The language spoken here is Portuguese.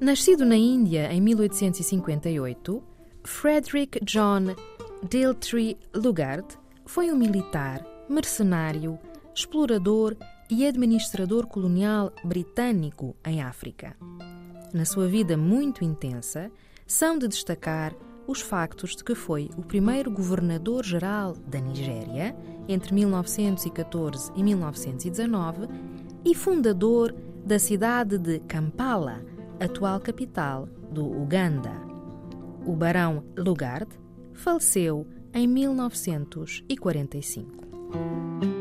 Nascido na Índia em 1858, Frederick John Daltrey Lugard foi um militar, mercenário, explorador e administrador colonial britânico em África. Na sua vida muito intensa, são de destacar os factos de que foi o primeiro governador-geral da Nigéria entre 1914 e 1919 e fundador da cidade de Kampala, atual capital do Uganda. O barão Lugard faleceu em 1945.